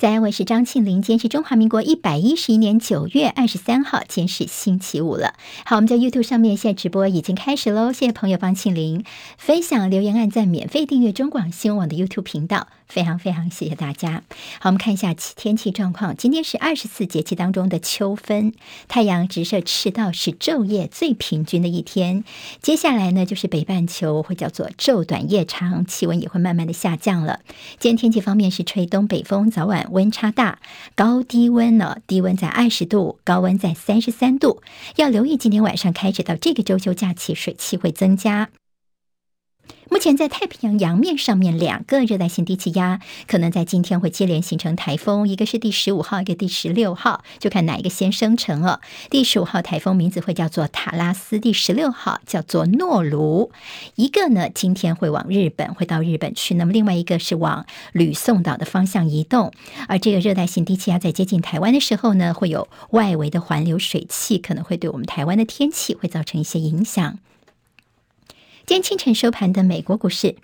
在安，是张庆林。今天是中华民国一百一十一年九月二十三号，今天是星期五了。好，我们在 YouTube 上面现在直播已经开始喽。谢谢朋友帮庆林分享、留言、按赞、免费订阅中广新闻网的 YouTube 频道，非常非常谢谢大家。好，我们看一下天气状况。今天是二十四节气当中的秋分，太阳直射赤道，是昼夜最平均的一天。接下来呢，就是北半球会叫做昼短夜长，气温也会慢慢的下降了。今天天气方面是吹东北风，早晚。温差差大，高低温呢？低温在二十度，高温在三十三度。要留意今天晚上开始到这个周休假期，水汽会增加。目前在太平洋洋面上面，两个热带性低气压可能在今天会接连形成台风，一个是第十五号，一个第十六号，就看哪一个先生成了。第十五号台风名字会叫做塔拉斯，第十六号叫做诺卢。一个呢，今天会往日本，会到日本去；那么另外一个是往吕宋岛的方向移动。而这个热带性低气压在接近台湾的时候呢，会有外围的环流水汽，可能会对我们台湾的天气会造成一些影响。今天清晨收盘的美国股市。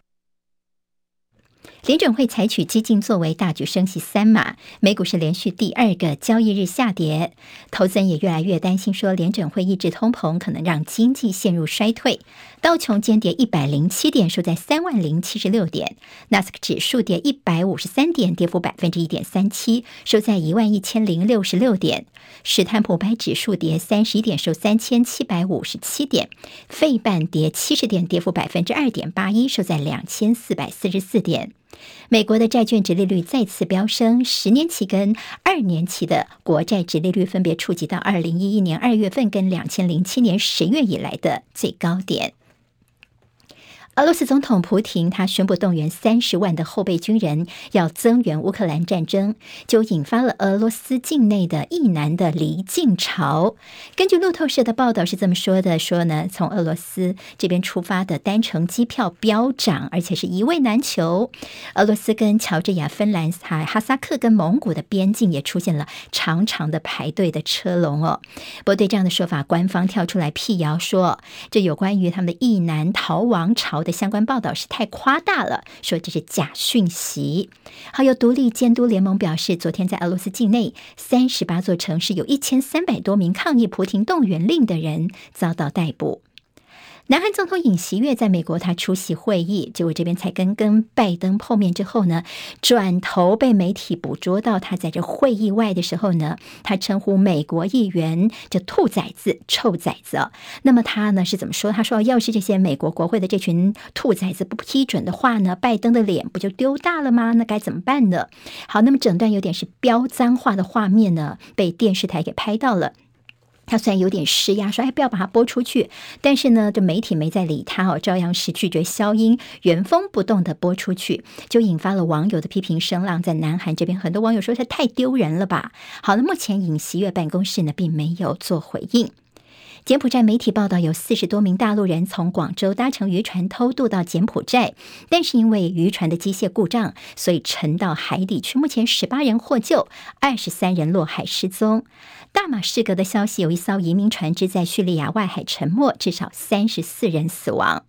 联准会采取激进作为，大举升息三码，美股是连续第二个交易日下跌，投资人也越来越担心，说联准会抑制通膨可能让经济陷入衰退。道琼间跌一百零七点，收在三万零七十六点；纳斯克指数跌一百五十三点，跌幅百分之一点三七，收在一万一千零六十六点；史坦普白指数跌三十一点，收三千七百五十七点；费半跌七十点，跌幅百分之二点八一，收在两千四百四十四点。美国的债券殖利率再次飙升，十年期跟二年期的国债殖利率分别触及到二零一一年二月份跟两千零七年十月以来的最高点。俄罗斯总统普廷他宣布动员三十万的后备军人，要增援乌克兰战争，就引发了俄罗斯境内的役男的离境潮。根据路透社的报道是这么说的：说呢，从俄罗斯这边出发的单程机票飙涨，而且是一位难求。俄罗斯跟乔治亚、芬兰、哈哈萨克跟蒙古的边境也出现了长长的排队的车龙哦。不过对这样的说法，官方跳出来辟谣说，这有关于他们的役男逃亡潮的相关报道是太夸大了，说这是假讯息。好有独立监督联盟表示，昨天在俄罗斯境内三十八座城市，有一千三百多名抗议普廷动员令的人遭到逮捕。南韩总统尹锡悦在美国，他出席会议，结果这边才跟跟拜登碰面之后呢，转头被媒体捕捉到他在这会议外的时候呢，他称呼美国议员叫“兔崽子”“臭崽子”。那么他呢是怎么说？他说：“要是这些美国国会的这群兔崽子不批准的话呢，拜登的脸不就丢大了吗？那该怎么办呢？”好，那么整段有点是飙脏话的画面呢，被电视台给拍到了。他虽然有点施压，说：“哎，不要把它播出去。”但是呢，这媒体没在理他哦，照样是拒绝消音，原封不动的播出去，就引发了网友的批评声浪。在南韩这边，很多网友说：“他太丢人了吧？”好了，目前尹锡悦办公室呢，并没有做回应。柬埔寨媒体报道，有四十多名大陆人从广州搭乘渔船偷渡到柬埔寨，但是因为渔船的机械故障，所以沉到海底去。目前十八人获救，二十三人落海失踪。大马士革的消息，有一艘移民船只在叙利亚外海沉没，至少三十四人死亡。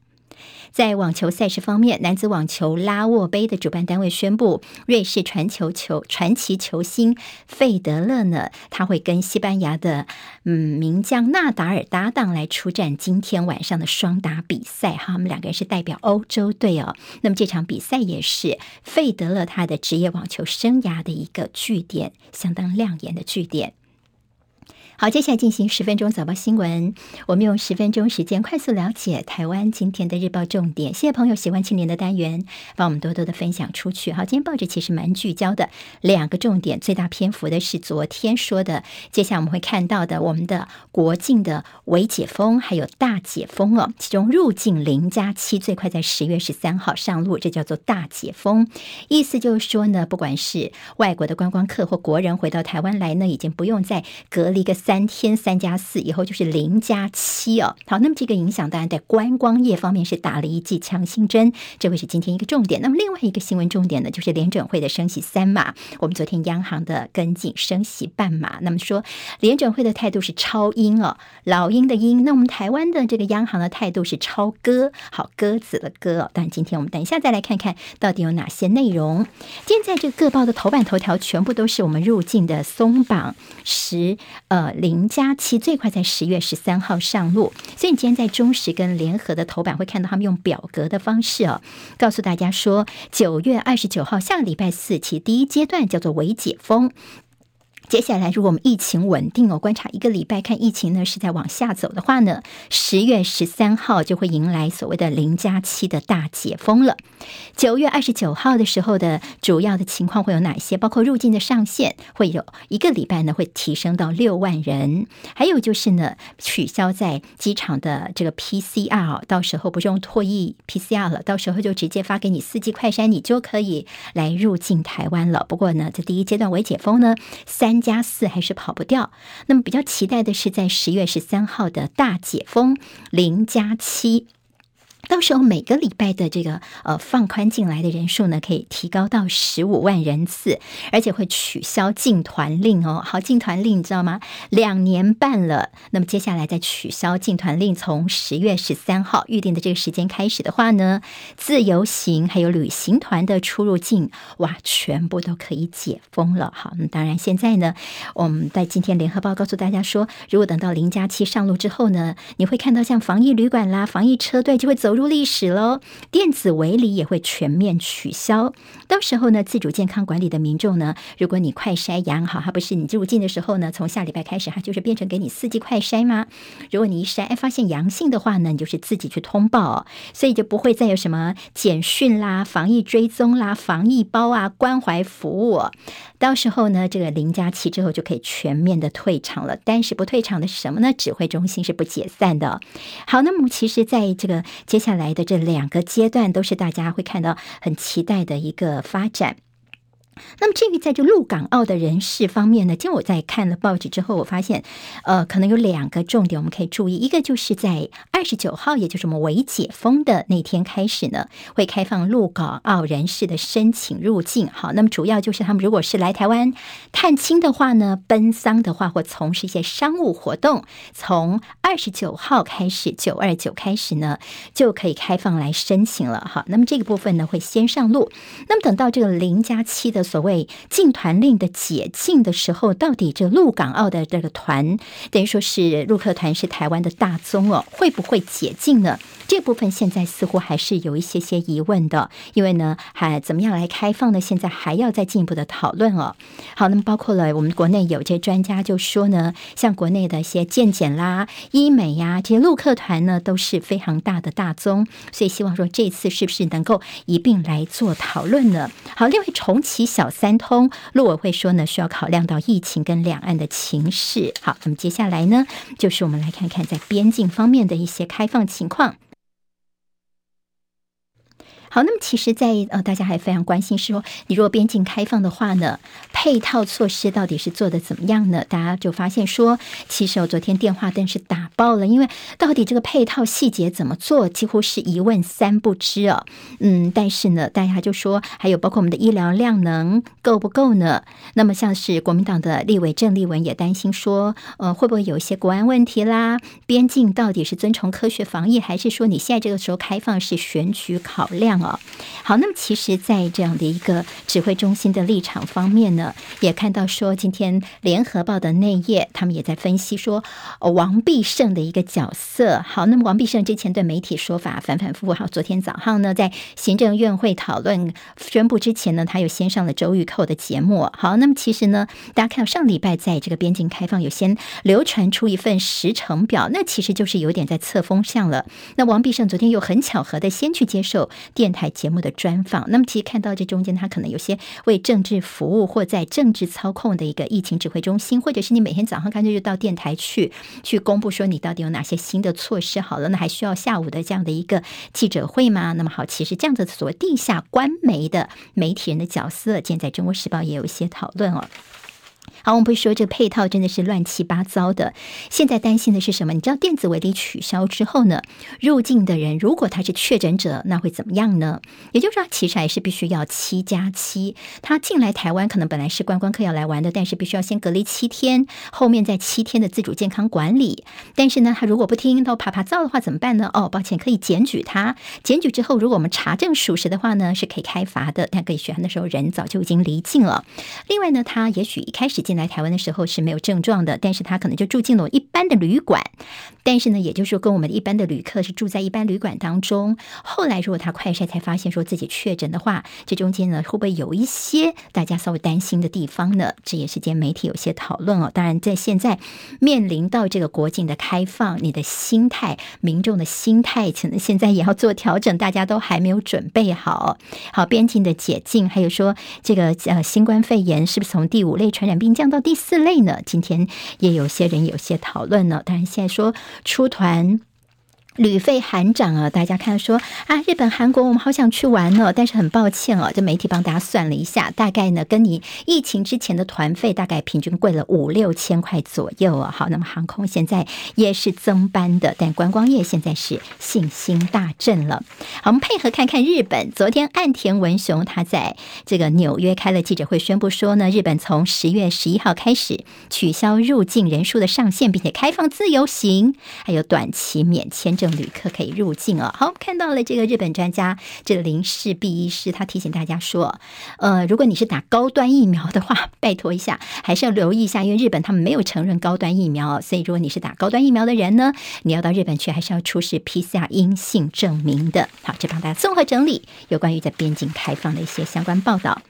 在网球赛事方面，男子网球拉沃杯的主办单位宣布，瑞士传球球传奇球星费德勒呢，他会跟西班牙的嗯名将纳达尔搭档来出战今天晚上的双打比赛哈，他们两个人是代表欧洲队哦。那么这场比赛也是费德勒他的职业网球生涯的一个据点，相当亮眼的据点。好，接下来进行十分钟早报新闻。我们用十分钟时间快速了解台湾今天的日报重点。谢谢朋友喜欢青年的单元，帮我们多多的分享出去。好，今天报纸其实蛮聚焦的，两个重点，最大篇幅的是昨天说的。接下来我们会看到的，我们的国境的微解封还有大解封哦。其中入境零加七最快在十月十三号上路，这叫做大解封。意思就是说呢，不管是外国的观光客或国人回到台湾来呢，已经不用再隔离个。三天三加四，以后就是零加七哦。好，那么这个影响当然在观光业方面是打了一剂强心针，这会是今天一个重点。那么另外一个新闻重点呢，就是联准会的升息三码，我们昨天央行的跟进升息半码。那么说联准会的态度是超鹰哦，老鹰的鹰。那我们台湾的这个央行的态度是超鸽，好鸽子的鸽哦。但今天我们等一下再来看看到底有哪些内容。现在这个各报的头版头条全部都是我们入境的松绑十呃零加七，最快在十月十三号上路。所以你今天在中时跟联合的头版会看到他们用表格的方式哦，告诉大家说九月二十九号下礼拜四起第一阶段叫做微解封。接下来，如果我们疫情稳定哦，观察一个礼拜，看疫情呢是在往下走的话呢，十月十三号就会迎来所谓的零加七的大解封了。九月二十九号的时候的主要的情况会有哪些？包括入境的上限会有一个礼拜呢会提升到六万人，还有就是呢取消在机场的这个 PCR，到时候不用唾液 PCR 了，到时候就直接发给你四季快筛，你就可以来入境台湾了。不过呢，在第一阶段为解封呢三。加四还是跑不掉，那么比较期待的是在十月十三号的大解封零加七。到时候每个礼拜的这个呃放宽进来的人数呢，可以提高到十五万人次，而且会取消禁团令哦。好，禁团令你知道吗？两年半了，那么接下来再取消禁团令，从十月十三号预定的这个时间开始的话呢，自由行还有旅行团的出入境哇，全部都可以解封了。好，那当然现在呢，我们在今天联合报告诉大家说，如果等到零加七上路之后呢，你会看到像防疫旅馆啦、防疫车队就会走。入历史喽，电子围篱也会全面取消。到时候呢，自主健康管理的民众呢，如果你快筛阳好，它不是你入境的时候呢，从下礼拜开始，哈就是变成给你四季快筛吗？如果你一筛哎发现阳性的话呢，你就是自己去通报，所以就不会再有什么简讯啦、防疫追踪啦、防疫包啊、关怀服务。到时候呢，这个零加七之后就可以全面的退场了。但是不退场的是什么呢？指挥中心是不解散的。好，那么其实在这个接下下来的这两个阶段都是大家会看到很期待的一个发展。那么至于在这陆港澳的人士方面呢，今天我在看了报纸之后，我发现，呃，可能有两个重点我们可以注意。一个就是在二十九号，也就是我们微解封的那天开始呢，会开放陆港澳人士的申请入境。好，那么主要就是他们如果是来台湾探亲的话呢，奔丧的话，或从事一些商务活动，从二十九号开始，九二九开始呢，就可以开放来申请了。好，那么这个部分呢会先上路。那么等到这个零加七的。所谓禁团令的解禁的时候，到底这陆港澳的这个团，等于说是陆客团是台湾的大宗哦，会不会解禁呢？这部分现在似乎还是有一些些疑问的，因为呢，还怎么样来开放呢？现在还要再进一步的讨论哦。好，那么包括了我们国内有些专家就说呢，像国内的一些健检啦、医美呀这些陆客团呢，都是非常大的大宗，所以希望说这次是不是能够一并来做讨论呢？好，另外重启小三通，陆委会说呢，需要考量到疫情跟两岸的情势。好，那么接下来呢，就是我们来看看在边境方面的一些开放情况。好，那么其实在，呃，大家还非常关心说，你如果边境开放的话呢，配套措施到底是做的怎么样呢？大家就发现说，其实我昨天电话灯是打爆了，因为到底这个配套细节怎么做，几乎是一问三不知哦。嗯，但是呢，大家就说，还有包括我们的医疗量能够不够呢？那么像是国民党的立委郑丽文也担心说，呃，会不会有一些国安问题啦？边境到底是遵从科学防疫，还是说你现在这个时候开放是选举考量？好，那么其实，在这样的一个指挥中心的立场方面呢，也看到说，今天联合报的内页，他们也在分析说，王必胜的一个角色。好，那么王必胜之前对媒体说法反反复复。好，昨天早上呢，在行政院会讨论宣布之前呢，他又先上了周玉蔻的节目。好，那么其实呢，大家看到上礼拜在这个边境开放有先流传出一份时程表，那其实就是有点在测风向了。那王必胜昨天又很巧合的先去接受电电台节目的专访，那么其实看到这中间，他可能有些为政治服务或在政治操控的一个疫情指挥中心，或者是你每天早上干脆就到电台去去公布说你到底有哪些新的措施。好了，那还需要下午的这样的一个记者会吗？那么好，其实这样的所谓地下官媒的媒体人的角色，现在《中国时报》也有一些讨论哦。好，我们不是说这个配套真的是乱七八糟的。现在担心的是什么？你知道电子围篱取消之后呢，入境的人如果他是确诊者，那会怎么样呢？也就是说，其实还是必须要七加七。他进来台湾可能本来是观光客要来玩的，但是必须要先隔离七天，后面再七天的自主健康管理。但是呢，他如果不听，都趴趴走的话怎么办呢？哦，抱歉，可以检举他。检举之后，如果我们查证属实的话呢，是可以开罚的。但可以选的时候人早就已经离境了。另外呢，他也许一开始进来台湾的时候是没有症状的，但是他可能就住进了一般的旅馆。但是呢，也就是说，跟我们一般的旅客是住在一般旅馆当中。后来如果他快筛才发现说自己确诊的话，这中间呢会不会有一些大家稍微担心的地方呢？这也是间媒体有些讨论哦。当然，在现在面临到这个国境的开放，你的心态、民众的心态，可能现在也要做调整，大家都还没有准备好。好，边境的解禁，还有说这个呃新冠肺炎是不是从第五类传染病降到第四类呢？今天也有些人有些讨论呢。当然，现在说出团。旅费喊涨啊！大家看说啊，日本、韩国我们好想去玩哦，但是很抱歉哦，这媒体帮大家算了一下，大概呢跟你疫情之前的团费大概平均贵了五六千块左右哦。好，那么航空现在也是增班的，但观光业现在是信心大振了。好，我们配合看看日本，昨天岸田文雄他在这个纽约开了记者会，宣布说呢，日本从十月十一号开始取消入境人数的上限，并且开放自由行，还有短期免签证。旅客可以入境哦。好，看到了这个日本专家，这个林氏毕医师，他提醒大家说，呃，如果你是打高端疫苗的话，拜托一下，还是要留意一下，因为日本他们没有承认高端疫苗，所以如果你是打高端疫苗的人呢，你要到日本去，还是要出示 PCR 阴性证明的。好，这帮大家综合整理有关于在边境开放的一些相关报道。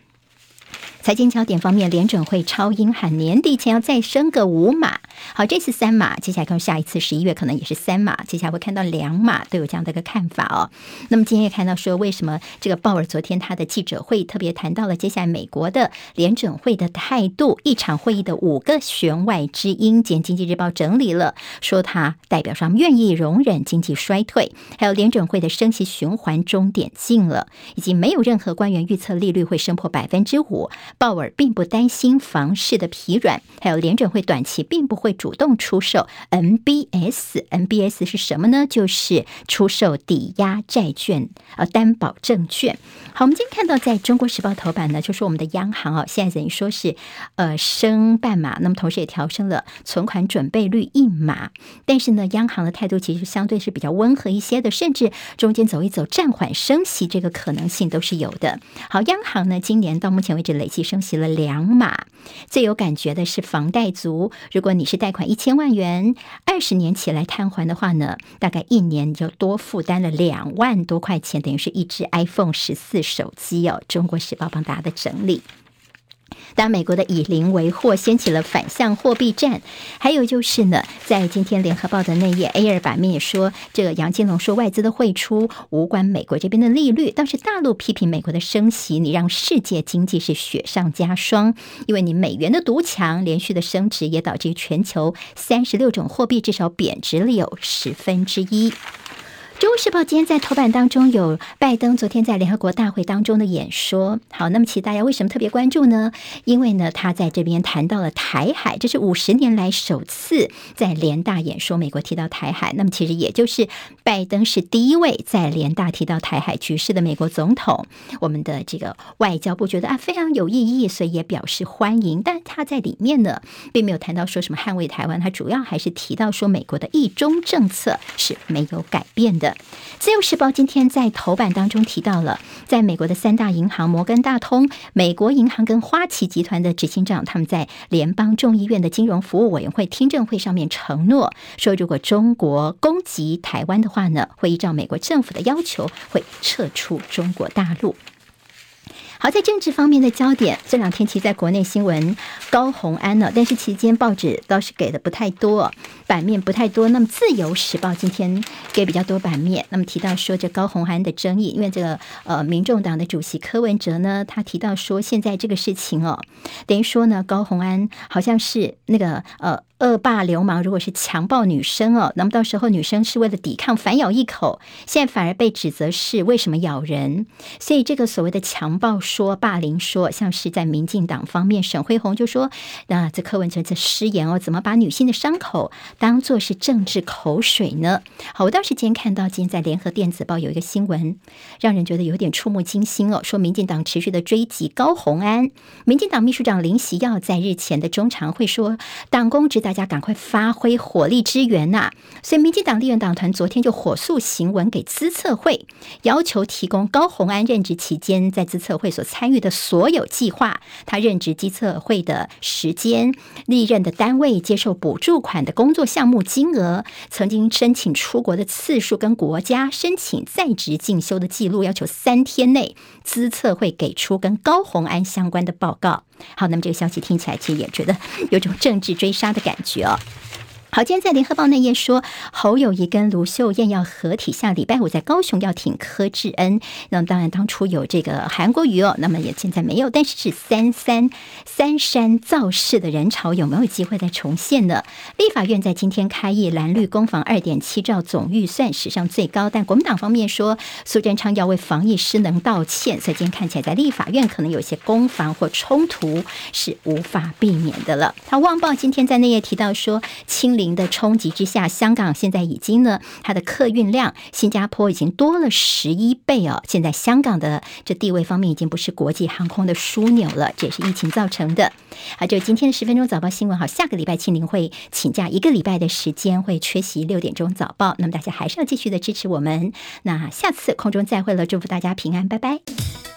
财经焦点方面，联准会超鹰喊年底前要再升个五码。好，这次三码，接下来看下一次十一月可能也是三码，接下来会看到两码，都有这样的一个看法哦。那么今天也看到说，为什么这个鲍尔昨天他的记者会特别谈到了接下来美国的联准会的态度，一场会议的五个弦外之音。今天经济日报整理了，说他代表上愿意容忍经济衰退，还有联准会的升息循环终点近了，以及没有任何官员预测利率会升破百分之五。鲍尔并不担心房市的疲软，还有联准会短期并不会主动出售 MBS。MBS 是什么呢？就是出售抵押债券，呃，担保证券。好，我们今天看到在中国时报头版呢，就说我们的央行啊，现在等于说是呃升半码，那么同时也调升了存款准备率一码。但是呢，央行的态度其实相对是比较温和一些的，甚至中间走一走，暂缓升息这个可能性都是有的。好，央行呢今年到目前为止累计。升息了两码，最有感觉的是房贷族。如果你是贷款一千万元，二十年起来摊还的话呢，大概一年就多负担了两万多块钱，等于是一只 iPhone 十四手机哦。中国时报帮大家的整理。当美国的以邻为壑，掀起了反向货币战。还有就是呢，在今天联合报的那页 A 二版面也说，这个杨金龙说外资的汇出无关美国这边的利率，倒是大陆批评美国的升息，你让世界经济是雪上加霜。因为你美元的独强，连续的升值也导致全球三十六种货币至少贬值了有十分之一。《中国时报》今天在头版当中有拜登昨天在联合国大会当中的演说。好，那么其实大家为什么特别关注呢？因为呢，他在这边谈到了台海，这是五十年来首次在联大演说，美国提到台海。那么其实也就是拜登是第一位在联大提到台海局势的美国总统。我们的这个外交部觉得啊非常有意义，所以也表示欢迎。但他在里面呢，并没有谈到说什么捍卫台湾，他主要还是提到说美国的一中政策是没有改变的。自由时报今天在头版当中提到了，在美国的三大银行摩根大通、美国银行跟花旗集团的执行长，他们在联邦众议院的金融服务委员会听证会上面承诺说，如果中国攻击台湾的话呢，会依照美国政府的要求，会撤出中国大陆。好，在政治方面的焦点，这两天其实在国内新闻高虹安呢，但是期间报纸倒是给的不太多，版面不太多。那么《自由时报》今天给比较多版面，那么提到说这高虹安的争议，因为这个呃，民众党的主席柯文哲呢，他提到说现在这个事情哦，等于说呢，高虹安好像是那个呃。恶霸流氓如果是强暴女生哦，那么到时候女生是为了抵抗反咬一口，现在反而被指责是为什么咬人？所以这个所谓的强暴说、霸凌说，像是在民进党方面，沈辉虹就说：“那这柯文哲这失言哦，怎么把女性的伤口当作是政治口水呢？”好，我到时间看到今天在联合电子报有一个新闻，让人觉得有点触目惊心哦，说民进党持续的追击高虹安，民进党秘书长林锡耀在日前的中常会说，党工职。大家赶快发挥火力支援呐！所以，民进党立院党团昨天就火速行文给资策会，要求提供高虹安任职期间在资策会所参与的所有计划，他任职资策会的时间、历任的单位、接受补助款的工作项目金额、曾经申请出国的次数跟国家申请在职进修的记录，要求三天内资策会给出跟高虹安相关的报告。好，那么这个消息听起来，其实也觉得有种政治追杀的感觉哦。好，今天在联合报内页说，侯友谊跟卢秀燕要合体，下礼拜五在高雄要挺柯志恩。那么当然当初有这个韩国瑜哦，那么也现在没有，但是是三三三山造势的人潮有没有机会再重现呢？立法院在今天开议，蓝绿攻防二点七兆总预算史上最高，但国民党方面说苏贞昌要为防疫失能道歉，所以今天看起来在立法院可能有些攻防或冲突是无法避免的了。他《旺报》今天在内页提到说清，零的冲击之下，香港现在已经呢，它的客运量，新加坡已经多了十一倍哦。现在香港的这地位方面，已经不是国际航空的枢纽了，这也是疫情造成的。好，就今天的十分钟早报新闻，好，下个礼拜庆玲会请假一个礼拜的时间，会缺席六点钟早报。那么大家还是要继续的支持我们。那下次空中再会了，祝福大家平安，拜拜。